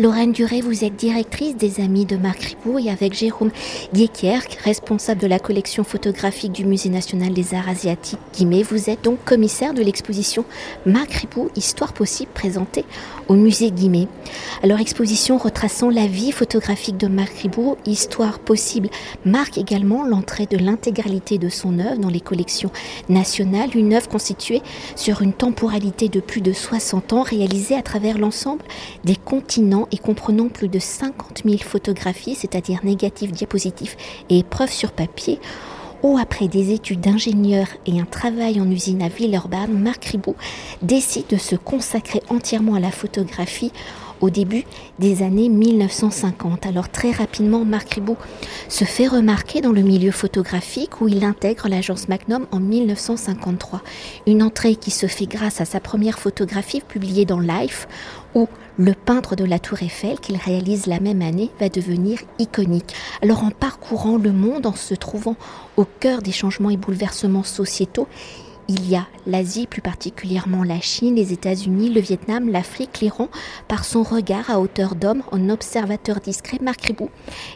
Lorraine Duré, vous êtes directrice des Amis de Marc Ribot et avec Jérôme Guéquierc, responsable de la collection photographique du Musée national des arts asiatiques Guimet, vous êtes donc commissaire de l'exposition Marc Ribot, Histoire possible présentée au musée Guimet. Alors exposition retraçant la vie photographique de Marc Ribot, Histoire possible marque également l'entrée de l'intégralité de son œuvre dans les collections nationales, une œuvre constituée sur une temporalité de plus de 60 ans réalisée à travers l'ensemble des continents et comprenant plus de 50 000 photographies, c'est-à-dire négatifs, diapositifs et épreuves sur papier, ou après des études d'ingénieur et un travail en usine à Villeurbanne, Marc Ribot décide de se consacrer entièrement à la photographie au début des années 1950. Alors très rapidement, Marc Ribot se fait remarquer dans le milieu photographique où il intègre l'agence Magnum en 1953. Une entrée qui se fait grâce à sa première photographie publiée dans Life où le peintre de la Tour Eiffel qu'il réalise la même année va devenir iconique. Alors en parcourant le monde, en se trouvant au cœur des changements et bouleversements sociétaux, il y a l'Asie, plus particulièrement la Chine, les États-Unis, le Vietnam, l'Afrique, l'Iran, par son regard à hauteur d'homme en observateur discret, Marc Ribot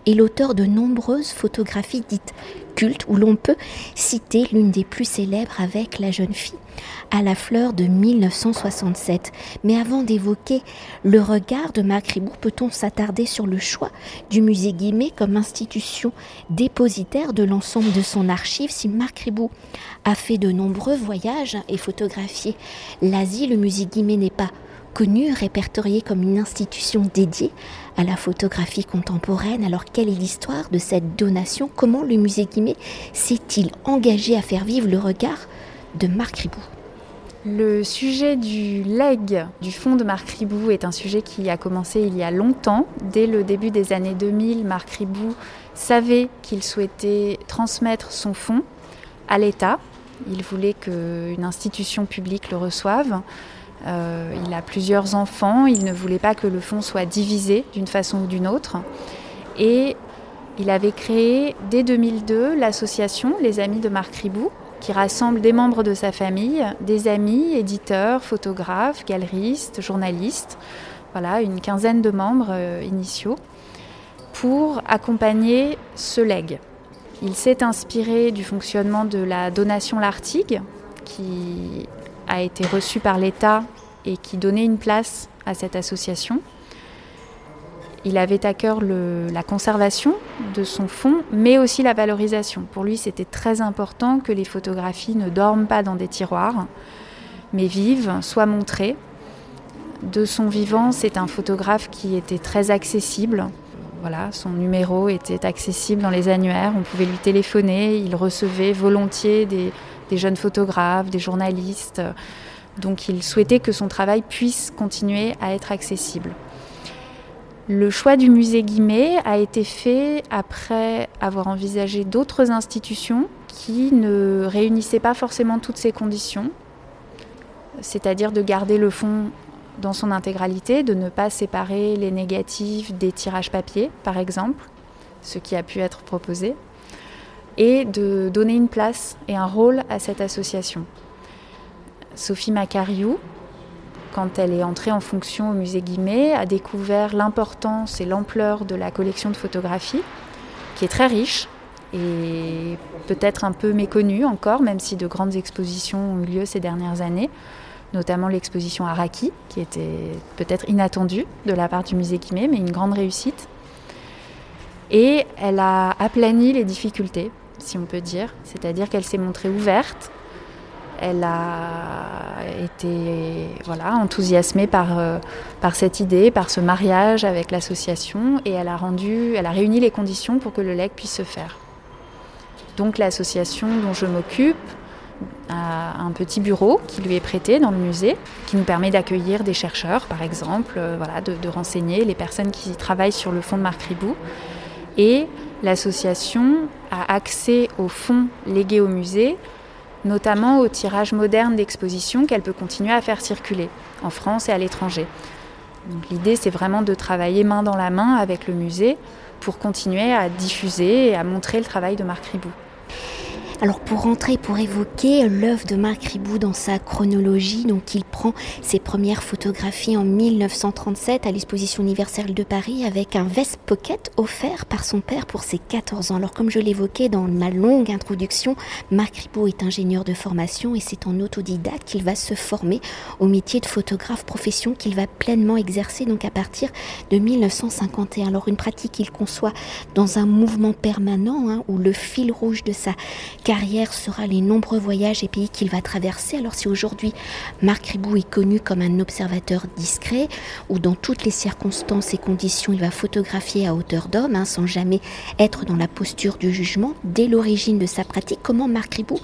est l'auteur de nombreuses photographies dites cultes où l'on peut citer l'une des plus célèbres avec la jeune fille à la fleur de 1967. Mais avant d'évoquer le regard de Marc Ribot, peut-on s'attarder sur le choix du musée Guimet comme institution dépositaire de l'ensemble de son archive? Si Marc Ribot a fait de nombreux voyages et photographié l'Asie, le musée Guimet n'est pas connu, répertorié comme une institution dédiée à la photographie contemporaine. Alors quelle est l'histoire de cette donation? Comment le musée Guimet s'est-il engagé à faire vivre le regard de Marc Ribot le sujet du leg du fonds de Marc Ribou est un sujet qui a commencé il y a longtemps. Dès le début des années 2000, Marc Ribou savait qu'il souhaitait transmettre son fonds à l'État. Il voulait qu'une institution publique le reçoive. Euh, il a plusieurs enfants, il ne voulait pas que le fonds soit divisé d'une façon ou d'une autre. Et il avait créé dès 2002 l'association Les Amis de Marc Ribou, qui rassemble des membres de sa famille, des amis, éditeurs, photographes, galeristes, journalistes, voilà, une quinzaine de membres euh, initiaux, pour accompagner ce leg. Il s'est inspiré du fonctionnement de la donation L'Artigue, qui a été reçue par l'État et qui donnait une place à cette association. Il avait à cœur la conservation de son fonds, mais aussi la valorisation. Pour lui, c'était très important que les photographies ne dorment pas dans des tiroirs, mais vivent, soient montrées. De son vivant, c'est un photographe qui était très accessible. Voilà, son numéro était accessible dans les annuaires, on pouvait lui téléphoner, il recevait volontiers des, des jeunes photographes, des journalistes. Donc il souhaitait que son travail puisse continuer à être accessible. Le choix du musée Guimet a été fait après avoir envisagé d'autres institutions qui ne réunissaient pas forcément toutes ces conditions, c'est-à-dire de garder le fond dans son intégralité, de ne pas séparer les négatifs des tirages papier, par exemple, ce qui a pu être proposé, et de donner une place et un rôle à cette association. Sophie Macariou, quand elle est entrée en fonction au musée Guimet, a découvert l'importance et l'ampleur de la collection de photographies, qui est très riche et peut-être un peu méconnue encore, même si de grandes expositions ont eu lieu ces dernières années, notamment l'exposition Araki, qui était peut-être inattendue de la part du musée Guimet, mais une grande réussite. Et elle a aplani les difficultés, si on peut dire, c'est-à-dire qu'elle s'est montrée ouverte elle a été voilà, enthousiasmée par, euh, par cette idée, par ce mariage avec l'association et elle a, rendu, elle a réuni les conditions pour que le leg puisse se faire. Donc l'association dont je m'occupe a un petit bureau qui lui est prêté dans le musée, qui nous permet d'accueillir des chercheurs par exemple, euh, voilà, de, renseigner les personnes qui travaillent sur le fonds de Marc Ribou. Et l'association a accès aux fonds légués au musée notamment au tirage moderne d'expositions qu'elle peut continuer à faire circuler en France et à l'étranger. L'idée, c'est vraiment de travailler main dans la main avec le musée pour continuer à diffuser et à montrer le travail de Marc Ribou. Alors pour rentrer, pour évoquer l'œuvre de Marc Ribou dans sa chronologie, donc il prend ses premières photographies en 1937 à l'exposition universelle de Paris avec un vest pocket offert par son père pour ses 14 ans. Alors comme je l'évoquais dans ma longue introduction, Marc Ribou est ingénieur de formation et c'est en autodidacte qu'il va se former au métier de photographe profession qu'il va pleinement exercer donc à partir de 1951. Alors une pratique qu'il conçoit dans un mouvement permanent hein, où le fil rouge de sa carrière sera les nombreux voyages et pays qu'il va traverser. Alors si aujourd'hui Marc Ribou est connu comme un observateur discret, où dans toutes les circonstances et conditions il va photographier à hauteur d'homme, hein, sans jamais être dans la posture du jugement, dès l'origine de sa pratique, comment Marc Ribou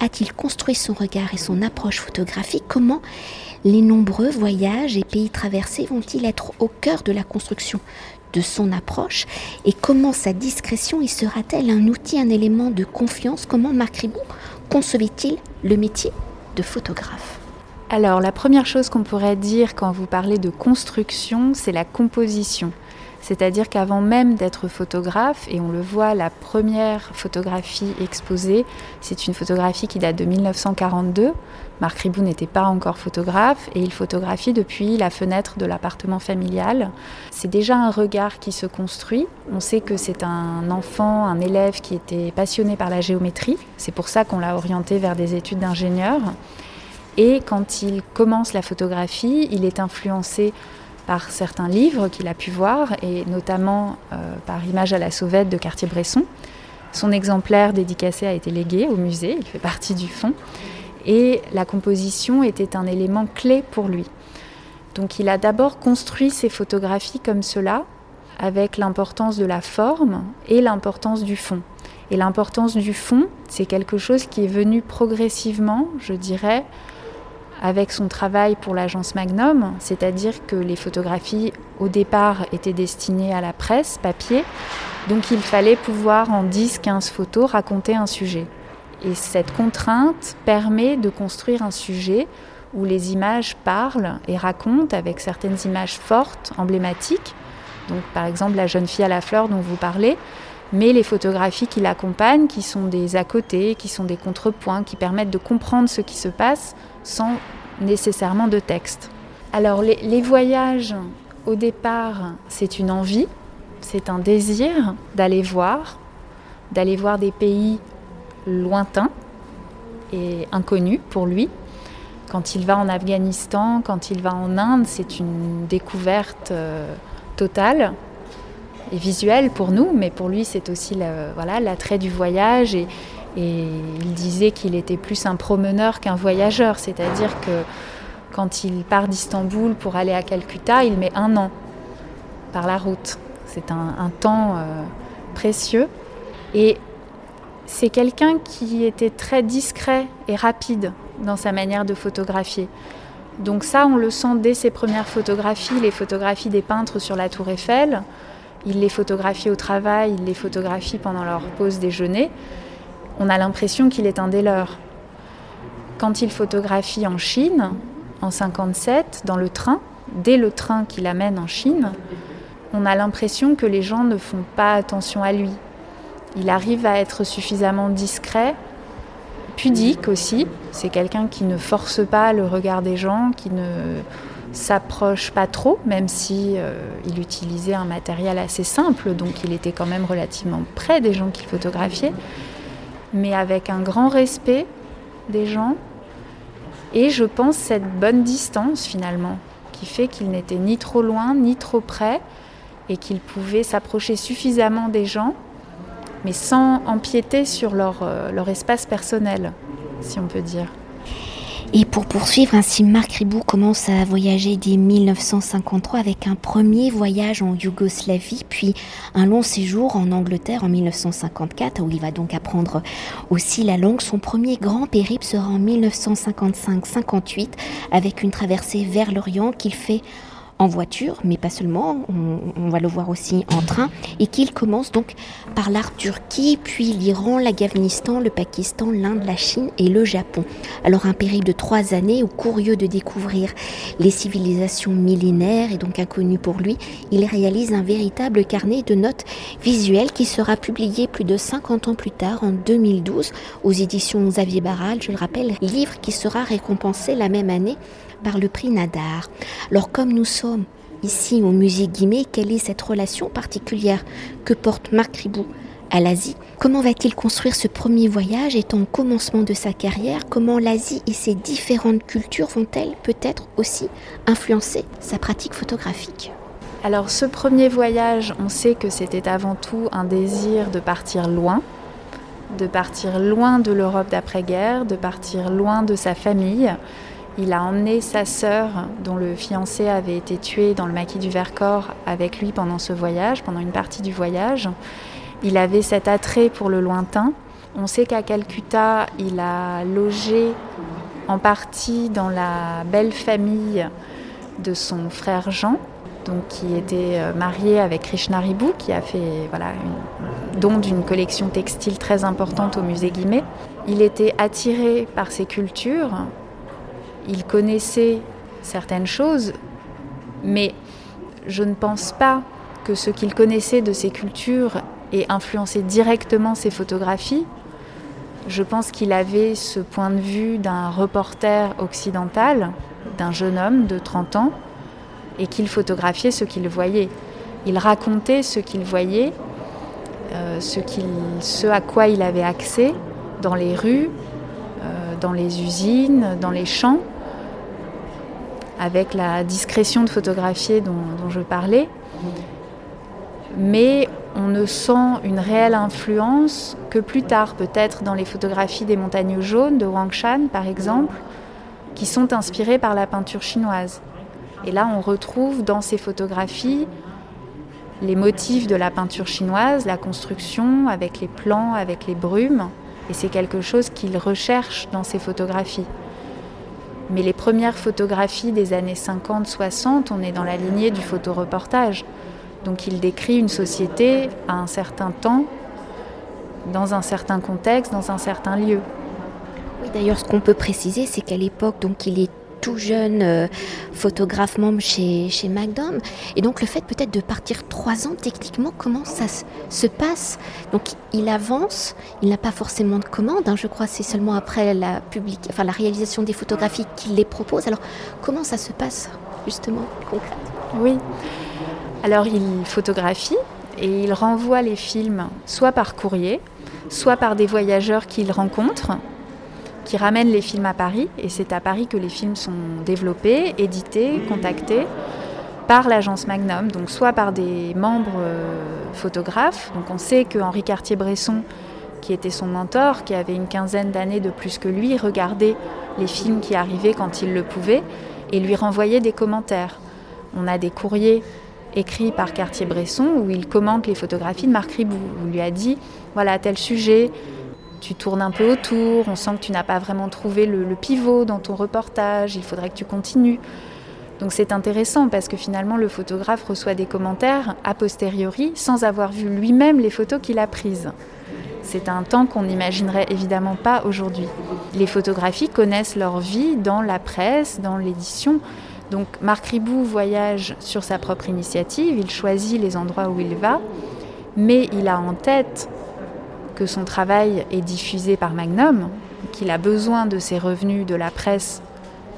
a-t-il construit son regard et son approche photographique? Comment les nombreux voyages et pays traversés vont-ils être au cœur de la construction de son approche et comment sa discrétion y sera-t-elle un outil, un élément de confiance? Comment Marc Ribou concevait-il le métier de photographe? Alors la première chose qu'on pourrait dire quand vous parlez de construction, c'est la composition. C'est-à-dire qu'avant même d'être photographe, et on le voit, la première photographie exposée, c'est une photographie qui date de 1942. Marc Ribou n'était pas encore photographe et il photographie depuis la fenêtre de l'appartement familial. C'est déjà un regard qui se construit. On sait que c'est un enfant, un élève qui était passionné par la géométrie. C'est pour ça qu'on l'a orienté vers des études d'ingénieur. Et quand il commence la photographie, il est influencé par certains livres qu'il a pu voir, et notamment euh, par Image à la sauvette de Cartier-Bresson. Son exemplaire dédicacé a été légué au musée, il fait partie du fond, et la composition était un élément clé pour lui. Donc il a d'abord construit ses photographies comme cela, avec l'importance de la forme et l'importance du fond. Et l'importance du fond, c'est quelque chose qui est venu progressivement, je dirais, avec son travail pour l'agence Magnum, c'est-à-dire que les photographies au départ étaient destinées à la presse, papier, donc il fallait pouvoir en 10-15 photos raconter un sujet. Et cette contrainte permet de construire un sujet où les images parlent et racontent avec certaines images fortes, emblématiques, donc par exemple la jeune fille à la fleur dont vous parlez, mais les photographies qui l'accompagnent, qui sont des à côté, qui sont des contrepoints, qui permettent de comprendre ce qui se passe sans nécessairement de texte. Alors les, voyages, au départ, c'est une envie, c'est un désir d'aller voir, d'aller voir des pays lointains et inconnus pour lui. Quand il va en Afghanistan, quand il va en Inde, c'est une découverte euh, totale et visuelle pour nous, mais pour lui c'est aussi voilà l'attrait du voyage et, et il disait qu'il était plus un promeneur qu'un voyageur, c'est-à-dire que quand il part d'Istanbul pour aller à Calcutta, il met un an par la route. C'est un, temps euh, précieux. Et c'est quelqu'un qui était très discret et rapide dans sa manière de photographier. Donc ça, on le sent dès ses premières photographies, les photographies des peintres sur la tour Eiffel. Il les photographie au travail, il les photographie pendant leur pause déjeuner on a l'impression qu'il est un des leurs. Quand il photographie en Chine, en 57, dans le train, dès le train qui l'amène en Chine, on a l'impression que les gens ne font pas attention à lui. Il arrive à être suffisamment discret, pudique aussi. C'est quelqu'un qui ne force pas le regard des gens, qui ne s'approche pas trop, même si euh, il utilisait un matériel assez simple, donc il était quand même relativement près des gens qu'il photographiait mais avec un grand respect des gens. Et je pense cette bonne distance finalement, qui fait qu'il n'était ni trop loin, ni trop près, et qu'il pouvait s'approcher suffisamment des gens, mais sans empiéter sur leur, euh, leur espace personnel, si on peut dire. Et pour poursuivre, ainsi Marc Ribou commence à voyager dès 1953 avec un premier voyage en Yougoslavie, puis un long séjour en Angleterre en 1954, où il va donc apprendre aussi la langue. Son premier grand périple sera en 1955-58 avec une traversée vers l'Orient qu'il fait en voiture, mais pas seulement, on, va le voir aussi en train, et qu'il commence donc par la Turquie, puis l'Iran, l'Afghanistan, le Pakistan, l'Inde, la Chine et le Japon. Alors un périple de trois années où, curieux de découvrir les civilisations millénaires et donc inconnues pour lui, il réalise un véritable carnet de notes visuelles qui sera publié plus de 50 ans plus tard, en 2012, aux éditions Xavier Barral, je le rappelle, livre qui sera récompensé la même année par le prix Nadar. Alors comme nous sommes ici au musée Guimet, quelle est cette relation particulière que porte Marc Ribou à l'Asie? Comment va-t-il construire ce premier voyage étant au commencement de sa carrière? Comment l'Asie et ses différentes cultures vont-elles peut-être aussi influencer sa pratique photographique? Alors ce premier voyage, on sait que c'était avant tout un désir de partir loin, de partir loin de l'Europe d'après-guerre, de partir loin de sa famille, il a emmené sa sœur, dont le fiancé avait été tué dans le maquis du Vercors, avec lui pendant ce voyage, pendant une partie du voyage. Il avait cet attrait pour le lointain. On sait qu'à Calcutta, il a logé en partie dans la belle famille de son frère Jean, donc qui était euh, marié avec Krishna Ribou, qui a fait voilà, don d'une collection textile très importante au musée Guimet. Il était attiré par ces cultures, il connaissait certaines choses, mais je ne pense pas que ce qu'il connaissait de ces cultures ait influencé directement ses photographies. Je pense qu'il avait ce point de vue d'un reporter occidental, d'un jeune homme de 30 ans, et qu'il photographiait ce qu'il voyait. Il racontait ce qu'il voyait, euh, ce, à quoi il avait accès dans les rues, euh, dans les usines, dans les champs avec la discrétion de photographier dont, je parlais. Mais on ne sent une réelle influence que plus tard, peut-être dans les photographies des montagnes jaunes de Wang Shan, par exemple, qui sont inspirées par la peinture chinoise. Et là, on retrouve dans ces photographies les motifs de la peinture chinoise, la construction avec les plans, avec les brumes. Et c'est quelque chose qu'il recherche dans ces photographies. Mais les premières photographies des années 50-60, on est dans la lignée du photoreportage. Donc il décrit une société à un certain temps, dans un certain contexte, dans un certain lieu. Oui, d'ailleurs, ce qu'on peut préciser, c'est qu'à l'époque, donc il est tout jeune euh, photographe membre chez, chez. Et donc le fait peut-être de partir trois ans, techniquement, comment ça se passe? Donc il avance, il n'a pas forcément de commande, hein, je crois c'est seulement après la, public... enfin, la réalisation des photographies qu'il les propose. Alors comment ça se passe justement concrètement? Oui. Alors il photographie et il renvoie les films soit par courrier, soit par des voyageurs qu'il rencontre qui ramène les films à Paris. Et c'est à Paris que les films sont développés, édités, contactés par l'agence Magnum, donc soit par des membres euh, photographes. Donc on sait que Henri Cartier-Bresson, qui était son mentor, qui avait une quinzaine d'années de plus que lui, regardait les films qui arrivaient quand il le pouvait et lui renvoyait des commentaires. On a des courriers écrits par Cartier-Bresson où il commente les photographies de Marc Ribou. On lui a dit voilà tel sujet, tu tournes un peu autour, on sent que tu n'as pas vraiment trouvé le, pivot dans ton reportage, il faudrait que tu continues. Donc c'est intéressant parce que finalement le photographe reçoit des commentaires a posteriori sans avoir vu lui-même les photos qu'il a prises. C'est un temps qu'on n'imaginerait évidemment pas aujourd'hui. Les photographies connaissent leur vie dans la presse, dans l'édition. Donc Marc Ribou voyage sur sa propre initiative, il choisit les endroits où il va, mais il a en tête son travail est diffusé par Magnum, qu'il a besoin de ses revenus de la presse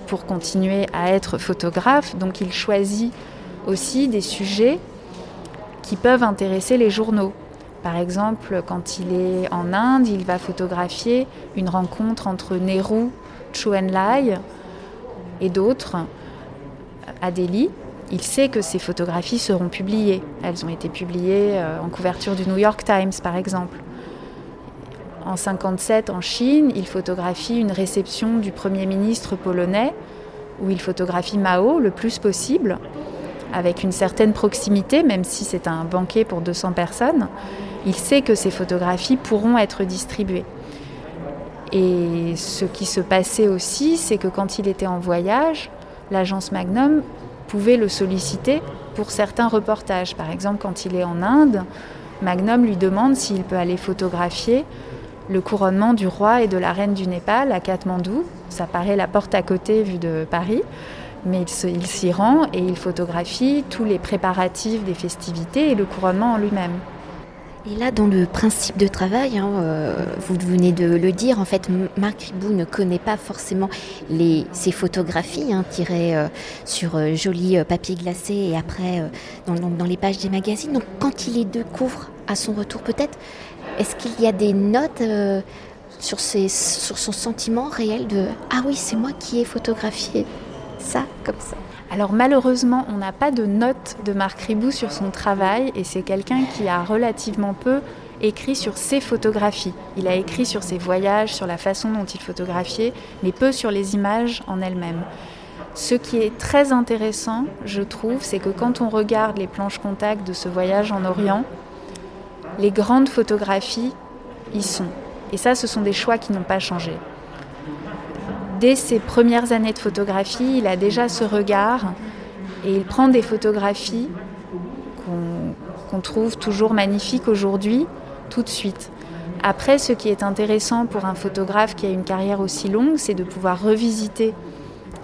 pour continuer à être photographe, donc il choisit aussi des sujets qui peuvent intéresser les journaux. Par exemple, quand il est en Inde, il va photographier une rencontre entre Nehru, Chou Enlai et d'autres à Delhi. Il sait que ces photographies seront publiées. Elles ont été publiées euh, en couverture du New York Times, par exemple. En 57, en Chine, il photographie une réception du Premier ministre polonais, où il photographie Mao le plus possible, avec une certaine proximité, même si c'est un banquet pour 200 personnes. Il sait que ces photographies pourront être distribuées. Et ce qui se passait aussi, c'est que quand il était en voyage, l'agence Magnum pouvait le solliciter pour certains reportages. Par exemple, quand il est en Inde, Magnum lui demande s'il peut aller photographier le couronnement du roi et de la reine du Népal à Katmandou. Ça paraît la porte à côté vue de Paris, mais il s'y rend et il photographie tous les préparatifs des festivités et le couronnement en lui-même. Et là, dans le principe de travail, hein, euh, vous venez de le dire, en fait, Marc Ribou ne connaît pas forcément les, ses photographies hein, tirées euh, sur euh, joli papier glacé et après dans, dans, les pages des magazines. Donc, quand il les découvre à son retour, peut-être, est-ce qu'il y a des notes sur, ses, sur son sentiment réel de Ah oui, c'est moi qui ai photographié ça comme ça? Alors malheureusement, on n'a pas de notes de Marc Ribou sur son travail et c'est quelqu'un qui a relativement peu écrit sur ses photographies. Il a écrit sur ses voyages, sur la façon dont il photographiait, mais peu sur les images en elles-mêmes. Ce qui est très intéressant, je trouve, c'est que quand on regarde les planches contact de ce voyage en Orient, les grandes photographies y sont. Et ça, ce sont des choix qui n'ont pas changé dès ses premières années de photographie, il a déjà ce regard et il prend des photographies qu'on trouve toujours magnifiques aujourd'hui, tout de suite. Après, ce qui est intéressant pour un photographe qui a une carrière aussi longue, c'est de pouvoir revisiter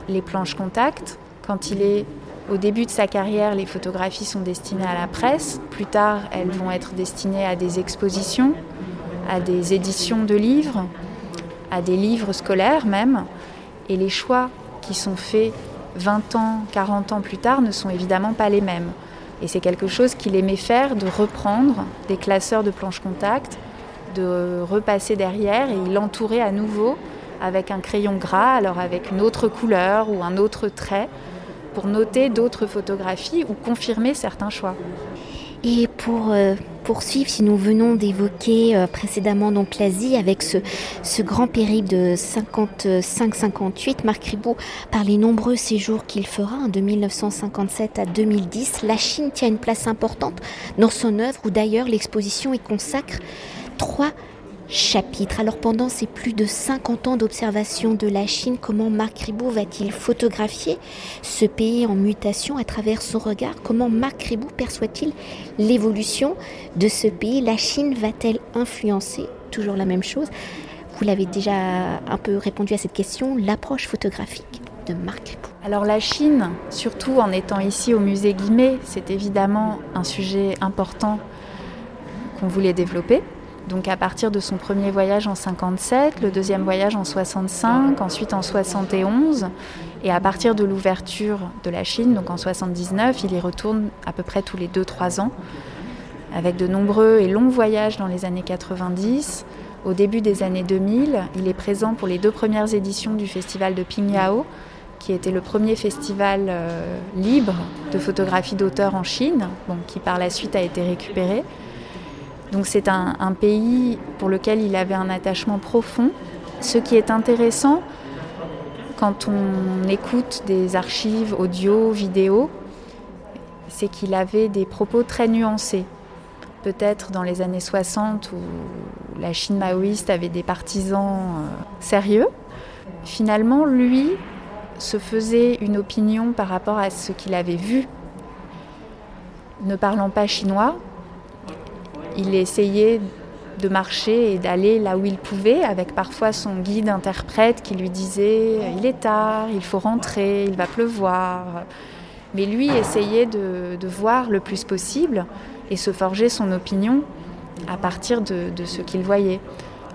les planches contact. Quand il est au début de sa carrière, les photographies sont destinées à la presse. Plus tard, elles vont être destinées à des expositions, à des éditions de livres, à des livres scolaires même. Et les choix qui sont faits 20 ans, 40 ans plus tard ne sont évidemment pas les mêmes. Et c'est quelque chose qu'il aimait faire, de reprendre des classeurs de planches contact, de repasser derrière et il l'entourait à nouveau avec un crayon gras, alors avec une autre couleur ou un autre trait, pour noter d'autres photographies ou confirmer certains choix. Et pour euh, poursuivre, si nous venons d'évoquer euh, précédemment l'Asie avec ce, ce, grand périple de 55-58, Marc Ribot, par les nombreux séjours qu'il fera hein, de 1957 à 2010, la Chine tient une place importante dans son œuvre où d'ailleurs l'exposition y consacre trois chapitre. Alors pendant ces plus de 50 ans d'observation de la Chine, comment Marc Ribot va-t-il photographier ce pays en mutation à travers son regard? Comment Marc Ribot perçoit-il l'évolution de ce pays? La Chine va-t-elle influencer? Toujours la même chose. Vous l'avez déjà un peu répondu à cette question, l'approche photographique de Marc Ribot. Alors la Chine, surtout en étant ici au musée Guimet, c'est évidemment un sujet important qu'on voulait développer. Donc à partir de son premier voyage en 57, le deuxième voyage en 65, ensuite en 71, et à partir de l'ouverture de la Chine, donc en 79, il y retourne à peu près tous les 2-3 ans, avec de nombreux et longs voyages dans les années 90. Au début des années 2000, il est présent pour les deux premières éditions du festival de Pingyao, qui était le premier festival euh, libre de photographie d'auteur en Chine, qui par la suite a été récupéré. Donc c'est un, pays pour lequel il avait un attachement profond. Ce qui est intéressant quand on écoute des archives audio, vidéo, c'est qu'il avait des propos très nuancés. Peut-être dans les années 60 où la Chine maoïste avait des partisans euh, sérieux. Finalement, lui se faisait une opinion par rapport à ce qu'il avait vu. Ne parlant pas chinois, il essayait de marcher et d'aller là où il pouvait, avec parfois son guide interprète qui lui disait il est tard, il faut rentrer, il va pleuvoir. Mais lui essayait de, voir le plus possible et se forger son opinion à partir de, ce qu'il voyait,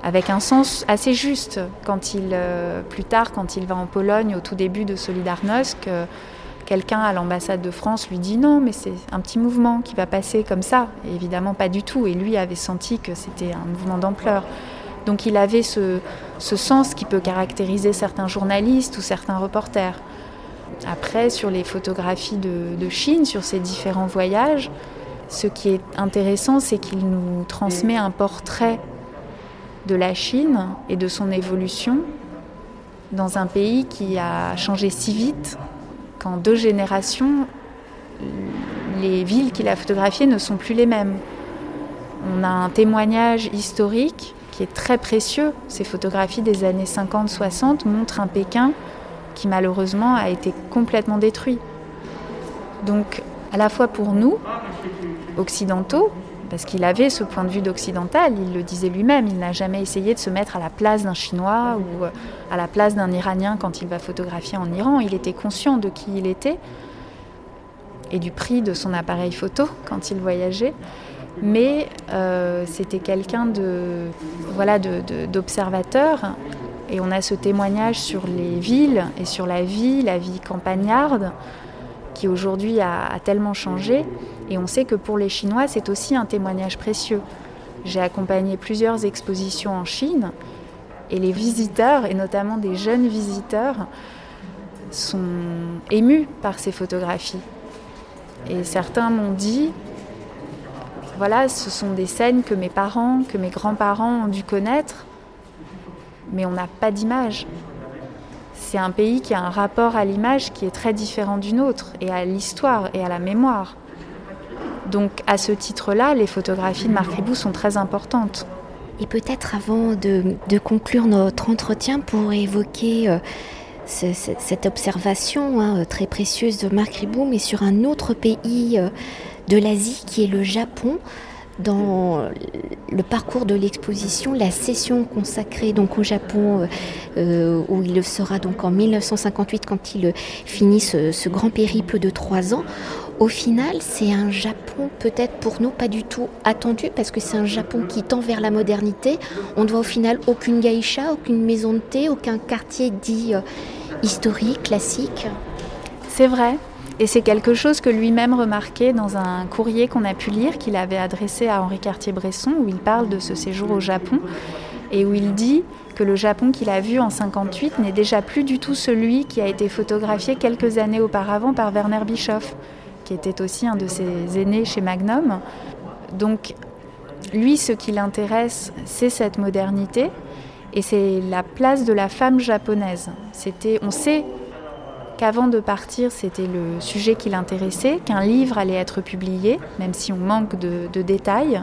avec un sens assez juste. Quand il, euh, plus tard, quand il va en Pologne au tout début de Solidarnosc, quelqu'un à l'ambassade de France lui dit non, mais c'est un petit mouvement qui va passer comme ça. évidemment, pas du tout. Et lui avait senti que c'était un mouvement d'ampleur. Donc il avait ce, sens qui peut caractériser certains journalistes ou certains reporters. Après, sur les photographies de, de Chine, sur ses différents voyages, ce qui est intéressant, c'est qu'il nous transmet un portrait de la Chine et de son évolution dans un pays qui a changé si vite en deux générations, les villes qu'il a photographiées ne sont plus les mêmes. On a un témoignage historique qui est très précieux. Ces photographies des années 50-60 montrent un Pékin qui malheureusement a été complètement détruit. Donc, à la fois pour nous, occidentaux, parce qu'il avait ce point de vue d'occidental, il le disait lui-même, il n'a jamais essayé de se mettre à la place d'un Chinois ou euh, à la place d'un Iranien quand il va photographier en Iran, il était conscient de qui il était et du prix de son appareil photo quand il voyageait. Mais euh, c'était quelqu'un de voilà d'observateur. Et on a ce témoignage sur les villes et sur la vie, la vie campagnarde, qui aujourd'hui a, tellement changé. Et on sait que pour les Chinois, c'est aussi un témoignage précieux. J'ai accompagné plusieurs expositions en Chine et les visiteurs, et notamment des jeunes visiteurs, sont émus par ces photographies. Et certains m'ont dit, voilà, ce sont des scènes que mes parents, que mes grands-parents ont dû connaître, mais on n'a pas d'image. C'est un pays qui a un rapport à l'image qui est très différent d'une autre, et à l'histoire et à la mémoire. Donc à ce titre-là, les photographies de Marc Ribou sont très importantes. Et peut-être avant de, conclure notre entretien pour évoquer euh, cette observation hein, très précieuse de Marc Ribou, mais sur un autre pays euh, de l'Asie qui est le Japon, dans le parcours de l'exposition, la session consacrée donc au Japon, euh, euh, où il sera donc en 1958 quand il finit ce, grand périple de trois ans. Au final, c'est un Japon peut-être pour nous pas du tout attendu parce que c'est un Japon qui tend vers la modernité. On ne voit au final aucune geisha, aucune maison de thé, aucun quartier dit euh, historique, classique. C'est vrai. Et c'est quelque chose que lui-même remarquait dans un courrier qu'on a pu lire qu'il avait adressé à Henri Cartier-Bresson où il parle de ce séjour au Japon et où il dit que le Japon qu'il a vu en 58 n'est déjà plus du tout celui qui a été photographié quelques années auparavant par Werner Bischoff, qui était aussi un de ses aînés chez Magnum. Donc lui, ce qui l'intéresse, c'est cette modernité et c'est la place de la femme japonaise. C'était, on sait qu'avant de partir, c'était le sujet qui l'intéressait, qu'un livre allait être publié, même si on manque de, détails.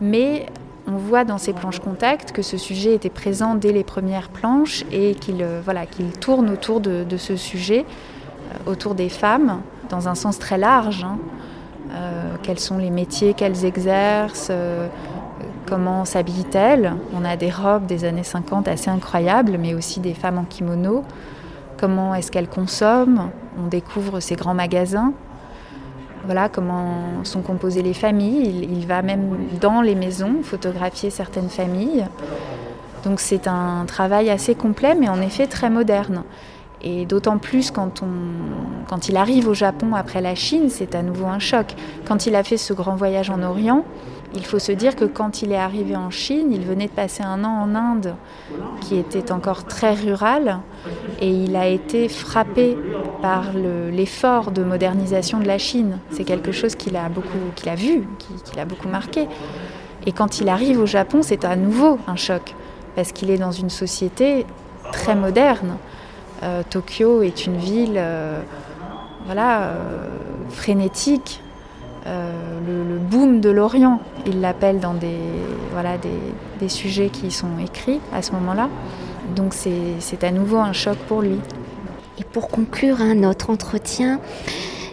Mais on voit dans ces planches contact que ce sujet était présent dès les premières planches et qu'il euh, voilà, qu'il tourne autour de, ce sujet, euh, autour des femmes, dans un sens très large. Hein. Euh, quels sont les métiers qu'elles exercent Comment s'habillent-elles On a des robes des années 50 assez incroyables, mais aussi des femmes en kimono comment est-ce qu'elle consomme, on découvre ces grands magasins, voilà comment sont composées les familles, il, va même dans les maisons photographier certaines familles. Donc c'est un travail assez complet mais en effet très moderne. Et d'autant plus quand, on, quand il arrive au Japon après la Chine, c'est à nouveau un choc. Quand il a fait ce grand voyage en Orient, il faut se dire que quand il est arrivé en Chine, il venait de passer un an en Inde qui était encore très rural et il a été frappé par l'effort de modernisation de la Chine. C'est quelque chose qu'il a, vu, qu'il a beaucoup marqué. Et quand il arrive au Japon, c'est à nouveau un choc parce qu'il est dans une société très moderne. Euh, Tokyo est une ville euh, voilà, euh, frénétique, le, le, boom de l'Orient, il l'appelle dans des, voilà, des, des, sujets qui sont écrits à ce moment-là. Donc c'est à nouveau un choc pour lui. Et pour conclure hein, notre entretien,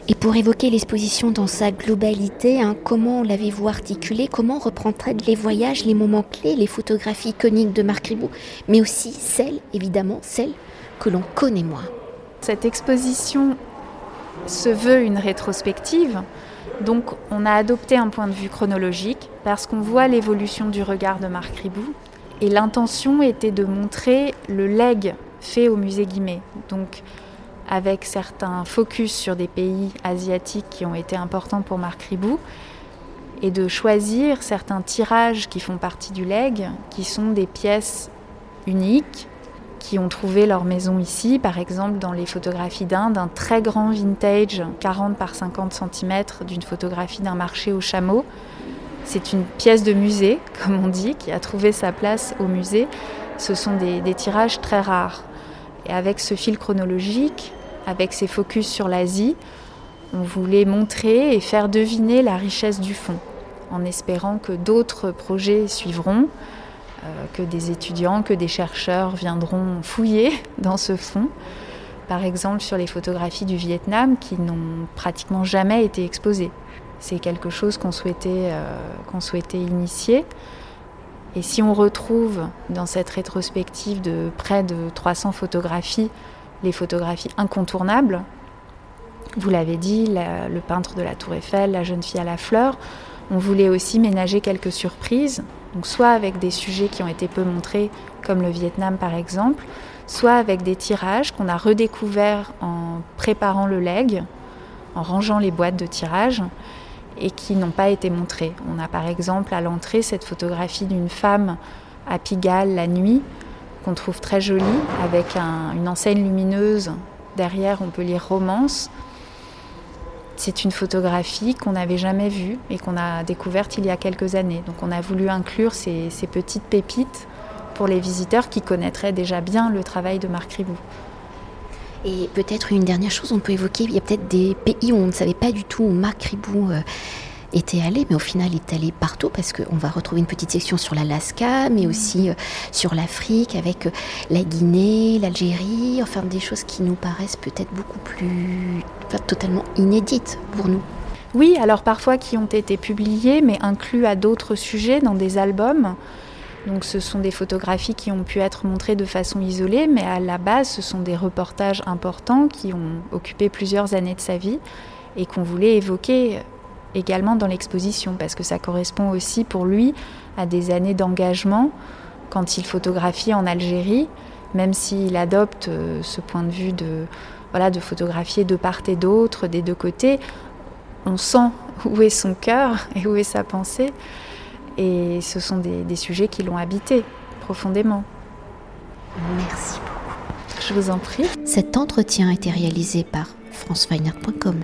et pour évoquer l'exposition dans sa globalité, hein, comment l'avez-vous articulé Comment reprendrait les voyages, les moments clés, les photographies iconiques de Marc Ribot, mais aussi celles, évidemment, celles que l'on connaît moins. Cette exposition se veut une rétrospective, donc on a adopté un point de vue chronologique parce qu'on voit l'évolution du regard de Marc Ribou. Et l'intention était de montrer le leg fait au musée Guimet. Donc avec certains focus sur des pays asiatiques qui ont été importants pour Marc Ribou, et de choisir certains tirages qui font partie du leg, qui sont des pièces uniques, qui ont trouvé leur maison ici, par exemple dans les photographies d'Inde, un très grand vintage 40 par 50 cm d'une photographie d'un marché au chameau. C'est une pièce de musée, comme on dit, qui a trouvé sa place au musée. Ce sont des, des tirages très rares. Et avec ce fil chronologique, avec ces focus sur l'Asie, on voulait montrer et faire deviner la richesse du fond, en espérant que d'autres projets suivront. Euh, que des étudiants, que des chercheurs viendront fouiller dans ce fond par exemple sur les photographies du Vietnam qui n'ont pratiquement jamais été exposées. C'est quelque chose qu'on souhaitait, euh, qu'on souhaitait initier. Et si on retrouve dans cette rétrospective de près de 300 photographies les photographies incontournables, vous l'avez dit, le peintre de la Tour Eiffel, la jeune fille à la fleur, on voulait aussi ménager quelques surprises, soit avec des sujets qui ont été peu montrés, comme le Vietnam par exemple, soit avec des tirages qu'on a redécouverts en préparant le leg, en rangeant les boîtes de tirage, et qui n'ont pas été montrés. On a par exemple à l'entrée cette photographie d'une femme à Pigalle la nuit, qu'on trouve très jolie, avec une enseigne lumineuse. Derrière, on peut lire romance. C'est une photographie qu'on n'avait jamais vue et qu'on a découverte il y a quelques années. Donc on a voulu inclure ces, petites pépites pour les visiteurs qui connaîtraient déjà bien le travail de Marc Ribou. Et peut-être une dernière chose, on peut évoquer, il y a peut-être des pays où on ne savait pas du tout où Marc Ribou euh, était allé, mais au final il est allé partout parce qu'on va retrouver une petite section sur l'Alaska, mais aussi euh, sur l'Afrique avec euh, la Guinée, l'Algérie, enfin des choses qui nous paraissent peut-être beaucoup plus totalement inédite pour nous. Oui, alors parfois qui ont été publiés, mais inclus à d'autres sujets dans des albums. Donc ce sont des photographies qui ont pu être montrées de façon isolée, mais à la base ce sont des reportages importants qui ont occupé plusieurs années de sa vie et qu'on voulait évoquer également dans l'exposition, parce que ça correspond aussi pour lui à des années d'engagement quand il photographie en Algérie, même s'il adopte euh, ce point de vue de voilà, de photographier de part et d'autre, des deux côtés, on sent où est son cœur et où est sa pensée. Et ce sont des, des sujets qui l'ont habité profondément. Merci beaucoup. Je vous en prie. Cet entretien a été réalisé par franceweiner.com.